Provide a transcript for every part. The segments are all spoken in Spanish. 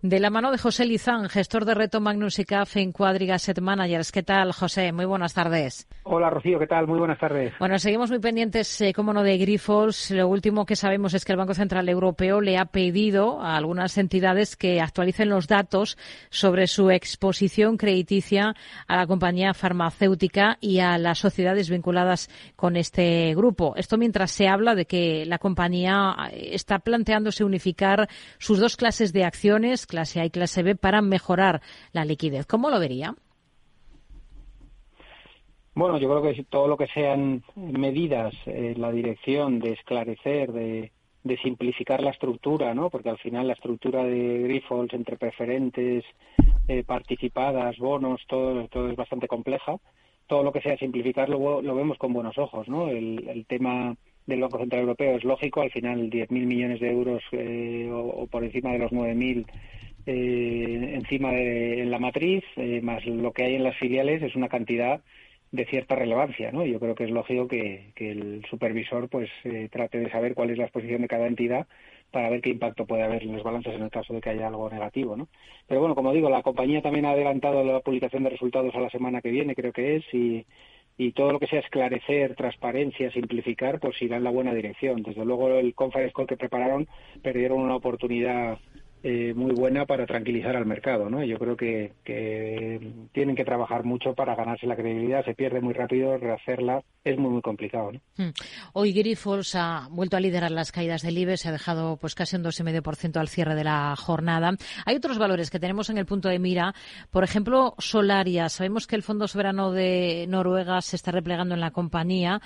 De la mano de José Lizán, gestor de Reto Magnus y CAF en Quadriga Asset Managers. ¿Qué tal, José? Muy buenas tardes. Hola, Rocío. ¿Qué tal? Muy buenas tardes. Bueno, seguimos muy pendientes, eh, como no, de Grifols. Lo último que sabemos es que el Banco Central Europeo le ha pedido a algunas entidades que actualicen los datos sobre su exposición crediticia a la compañía farmacéutica y a las sociedades vinculadas con este grupo. Esto mientras se habla de que la compañía eh, está planteándose unificar sus dos clases de acciones clase A y clase B para mejorar la liquidez. ¿Cómo lo vería? Bueno, yo creo que todo lo que sean medidas en la dirección de esclarecer, de, simplificar la estructura, ¿no? Porque al final la estructura de Grifols entre preferentes, eh, participadas, bonos, todo, todo es bastante compleja. Todo lo que sea simplificarlo lo vemos con buenos ojos, ¿no? El, el tema del Banco Central Europeo es lógico, al final 10.000 millones de euros eh, o, o, por encima de los 9.000 eh, encima de en la matriz, eh, más lo que hay en las filiales, es una cantidad de cierta relevancia, ¿no? Yo creo que es lógico que, el supervisor pues eh, trate de saber cuál es la exposición de cada entidad para ver qué impacto puede haber en los balances en el caso de que haya algo negativo, ¿no? Pero bueno, como digo, la compañía también ha adelantado la publicación de resultados a la semana que viene, creo que es, y, y todo lo que sea esclarecer, transparencia, simplificar, pues irá en la buena dirección. Desde luego el conference call que prepararon perdieron una oportunidad eh, muy buena para tranquilizar al mercado, ¿no? Yo creo que, tienen que trabajar mucho para ganarse la credibilidad, se pierde muy rápido, rehacerla es muy muy complicado, ¿no? Hmm. Hoy Grifols ha vuelto a liderar las caídas del IBE, se ha dejado pues casi un 2,5% al cierre de la jornada. Hay otros valores que tenemos en el punto de mira, por ejemplo, Solaria. Sabemos que el Fondo Soberano de Noruega se está replegando en la compañía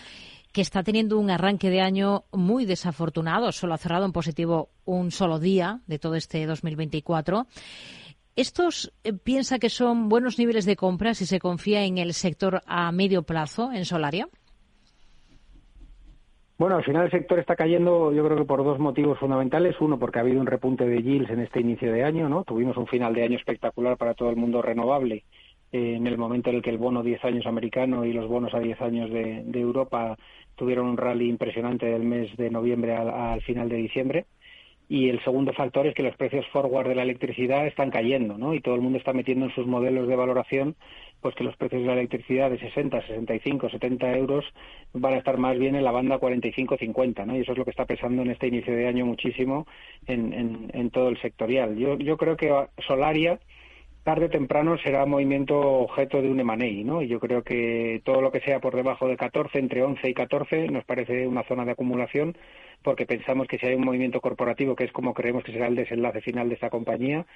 que está teniendo un arranque de año muy desafortunado. Solo ha cerrado en positivo un solo día de todo este 2024. ¿Estos eh, piensa que son buenos niveles de compra si se confía en el sector a medio plazo en Solaria? Bueno, al final el sector está cayendo, yo creo que por dos motivos fundamentales. Uno, porque ha habido un repunte de yields en este inicio de año, ¿no? Tuvimos un final de año espectacular para todo el mundo renovable en el momento en el que el bono 10 años americano y los bonos a 10 años de, Europa tuvieron un rally impresionante del mes de noviembre al, final de diciembre. Y el segundo factor es que los precios forward de la electricidad están cayendo, ¿no? Y todo el mundo está metiendo en sus modelos de valoración, pues que los precios de la electricidad de 60, 65, 70 euros van a estar más bien en la banda 45-50, ¿no? Y eso es lo que está pesando en este inicio de año muchísimo en, en todo el sectorial. Yo, yo creo que Solaria tarde o temprano será movimiento objeto de un M&A, ¿no? Y yo creo que todo lo que sea por debajo de 14, entre 11 y 14, nos parece una zona de acumulación, porque pensamos que si hay un movimiento corporativo, que es como creemos que será el desenlace final de esta compañía,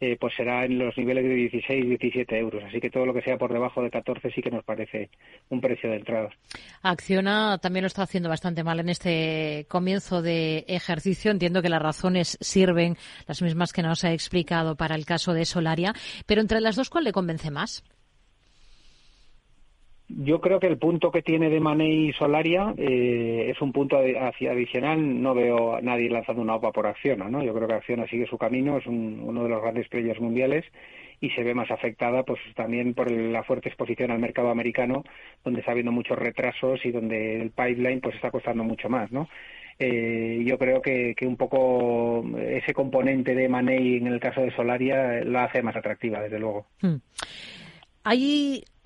eh, pues será en los niveles de 16, 17 euros. Así que todo lo que sea por debajo de 14 sí que nos parece un precio de entrada. Acciona también lo está haciendo bastante mal en este comienzo de ejercicio. Entiendo que las razones sirven las mismas que nos ha explicado para el caso de Solaria. Pero entre las dos, ¿cuál le convence más? Yo creo que el punto que tiene de Money Solaria eh, es un punto adicional. No veo a nadie lanzando una OPA por Acciona, ¿no? Yo creo que Acciona sigue su camino, es uno de los grandes players mundiales y se ve más afectada pues también por la fuerte exposición al mercado americano, donde está habiendo muchos retrasos y donde el pipeline pues está costando mucho más, ¿no? Eh, yo creo que, que, un poco ese componente de Money en el caso de Solaria lo hace más atractiva, desde luego. Hmm.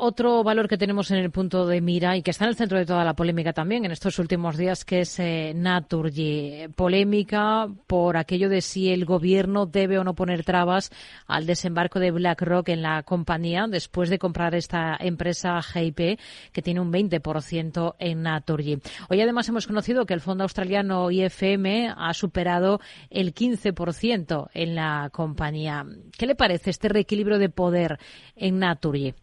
Otro valor que tenemos en el punto de mira y que está en el centro de toda la polémica también en estos últimos días, que es eh, Naturgy. Polémica por aquello de si el gobierno debe o no poner trabas al desembarco de BlackRock en la compañía después de comprar esta empresa GIP que tiene un 20% en Naturgy. Hoy además hemos conocido que el fondo australiano IFM ha superado el 15% en la compañía. ¿Qué le parece este reequilibrio de poder en Naturgy?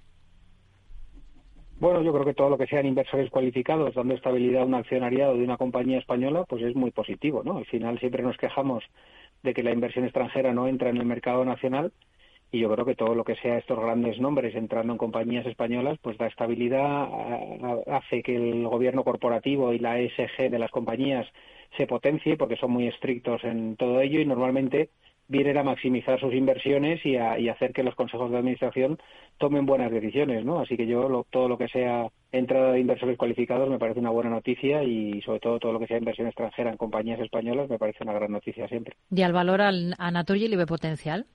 Bueno, yo creo que todo lo que sean inversores cualificados dando estabilidad a un accionariado de una compañía española, pues es muy positivo, ¿no? Al final siempre nos quejamos de que la inversión extranjera no entra en el mercado nacional y yo creo que todo lo que sea estos grandes nombres entrando en compañías españolas, pues da estabilidad, hace que el gobierno corporativo y la ESG de las compañías se potencie porque son muy estrictos en todo ello y normalmente vienen a maximizar sus inversiones y, a, hacer que los consejos de administración tomen buenas decisiones, ¿no? Así que yo todo lo que sea entrada de inversores cualificados me parece una buena noticia y sobre todo todo lo que sea inversión extranjera en compañías españolas me parece una gran noticia siempre. ¿Y al valor al, a Naturgy le ve potencial?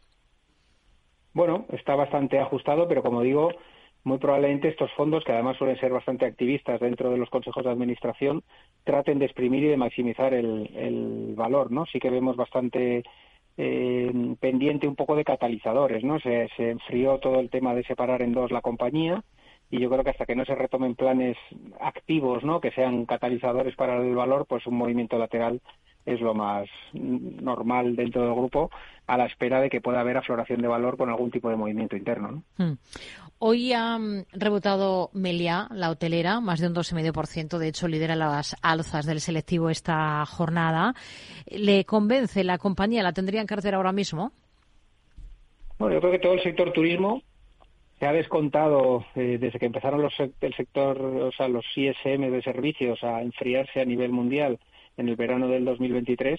bueno, está bastante ajustado, pero como digo, muy probablemente estos fondos, que además suelen ser bastante activistas dentro de los consejos de administración, traten de exprimir y de maximizar el, valor, ¿no? Sí que vemos bastante eh, pendiente un poco de catalizadores, ¿no? Se, se enfrió todo el tema de separar en dos la compañía y yo creo que hasta que no se retomen planes activos, ¿no? Que sean catalizadores para el valor, pues un movimiento lateral es lo más normal dentro del grupo a la espera de que pueda haber afloración de valor con algún tipo de movimiento interno. Hmm. Hoy ha rebotado Meliá, la hotelera, más de un 2,5%. De hecho, lidera las alzas del selectivo esta jornada. ¿Le convence la compañía? ¿La tendría en cartera ahora mismo? Bueno, yo creo que todo el sector turismo se ha descontado eh, desde que empezaron los, el sector, o sea, los ISM de servicios a enfriarse a nivel mundial en el verano del 2023,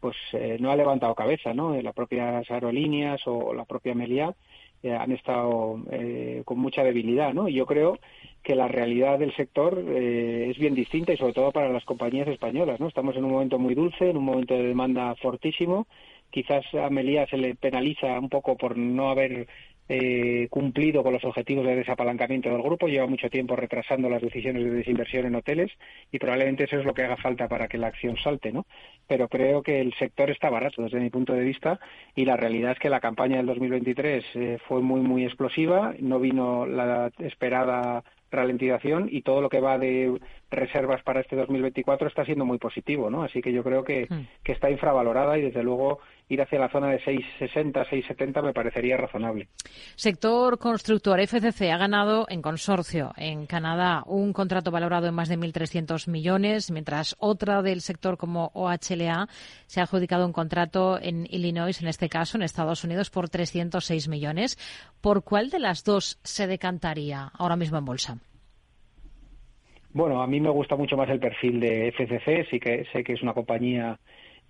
pues eh, no ha levantado cabeza, ¿no? Eh, las propias aerolíneas o la propia Meliá eh, han estado con mucha debilidad, ¿no? Y yo creo que la realidad del sector es bien distinta y sobre todo para las compañías españolas, ¿no? Estamos en un momento muy dulce, en un momento de demanda fortísimo. Quizás a Meliá se le penaliza un poco por no haber eh, cumplido con los objetivos de desapalancamiento del grupo, lleva mucho tiempo retrasando las decisiones de desinversión en hoteles y probablemente eso es lo que haga falta para que la acción salte, ¿no? Pero creo que el sector está barato desde mi punto de vista y la realidad es que la campaña del 2023 eh, fue muy, muy explosiva, no vino la esperada ralentización y todo lo que va de reservas para este 2024 está siendo muy positivo, ¿no? Así que yo creo que, hmm. que está infravalorada y desde luego ir hacia la zona de 6,60, 6,70 me parecería razonable. Sector constructor, FCC ha ganado en consorcio en Canadá un contrato valorado en más de 1.300 millones, mientras otra del sector como OHLA se ha adjudicado un contrato en Illinois, en este caso en Estados Unidos, por 306 millones. ¿Por cuál de las dos se decantaría ahora mismo en bolsa? Bueno, a mí me gusta mucho más el perfil de FCC, sí que sé que es una compañía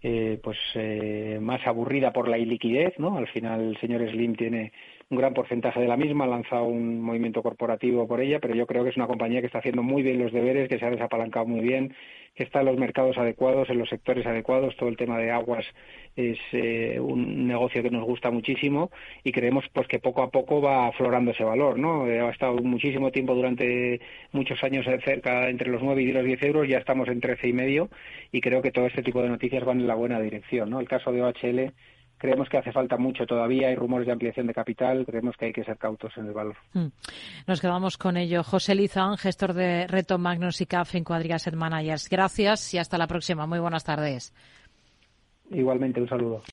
eh, pues eh, más aburrida por la iliquidez, ¿no? Al final el señor Slim tiene un gran porcentaje de la misma, ha lanzado un movimiento corporativo por ella, pero yo creo que es una compañía que está haciendo muy bien los deberes, que se ha desapalancado muy bien, que está en los mercados adecuados, en los sectores adecuados, todo el tema de aguas es eh, un negocio que nos gusta muchísimo y creemos pues que poco a poco va aflorando ese valor, ¿no? Eh, ha estado muchísimo tiempo durante muchos años cerca entre los 9 y los 10 euros, ya estamos en 13 y medio y creo que todo este tipo de noticias van en la buena dirección, ¿no? El caso de OHL creemos que hace falta mucho todavía, hay rumores de ampliación de capital, creemos que hay que ser cautos en el valor. Hmm. Nos quedamos con ello. José Lizán, gestor de Reto Magnus y CAF en Cuadriga Managers. Gracias y hasta la próxima. Muy buenas tardes. Igualmente, un saludo.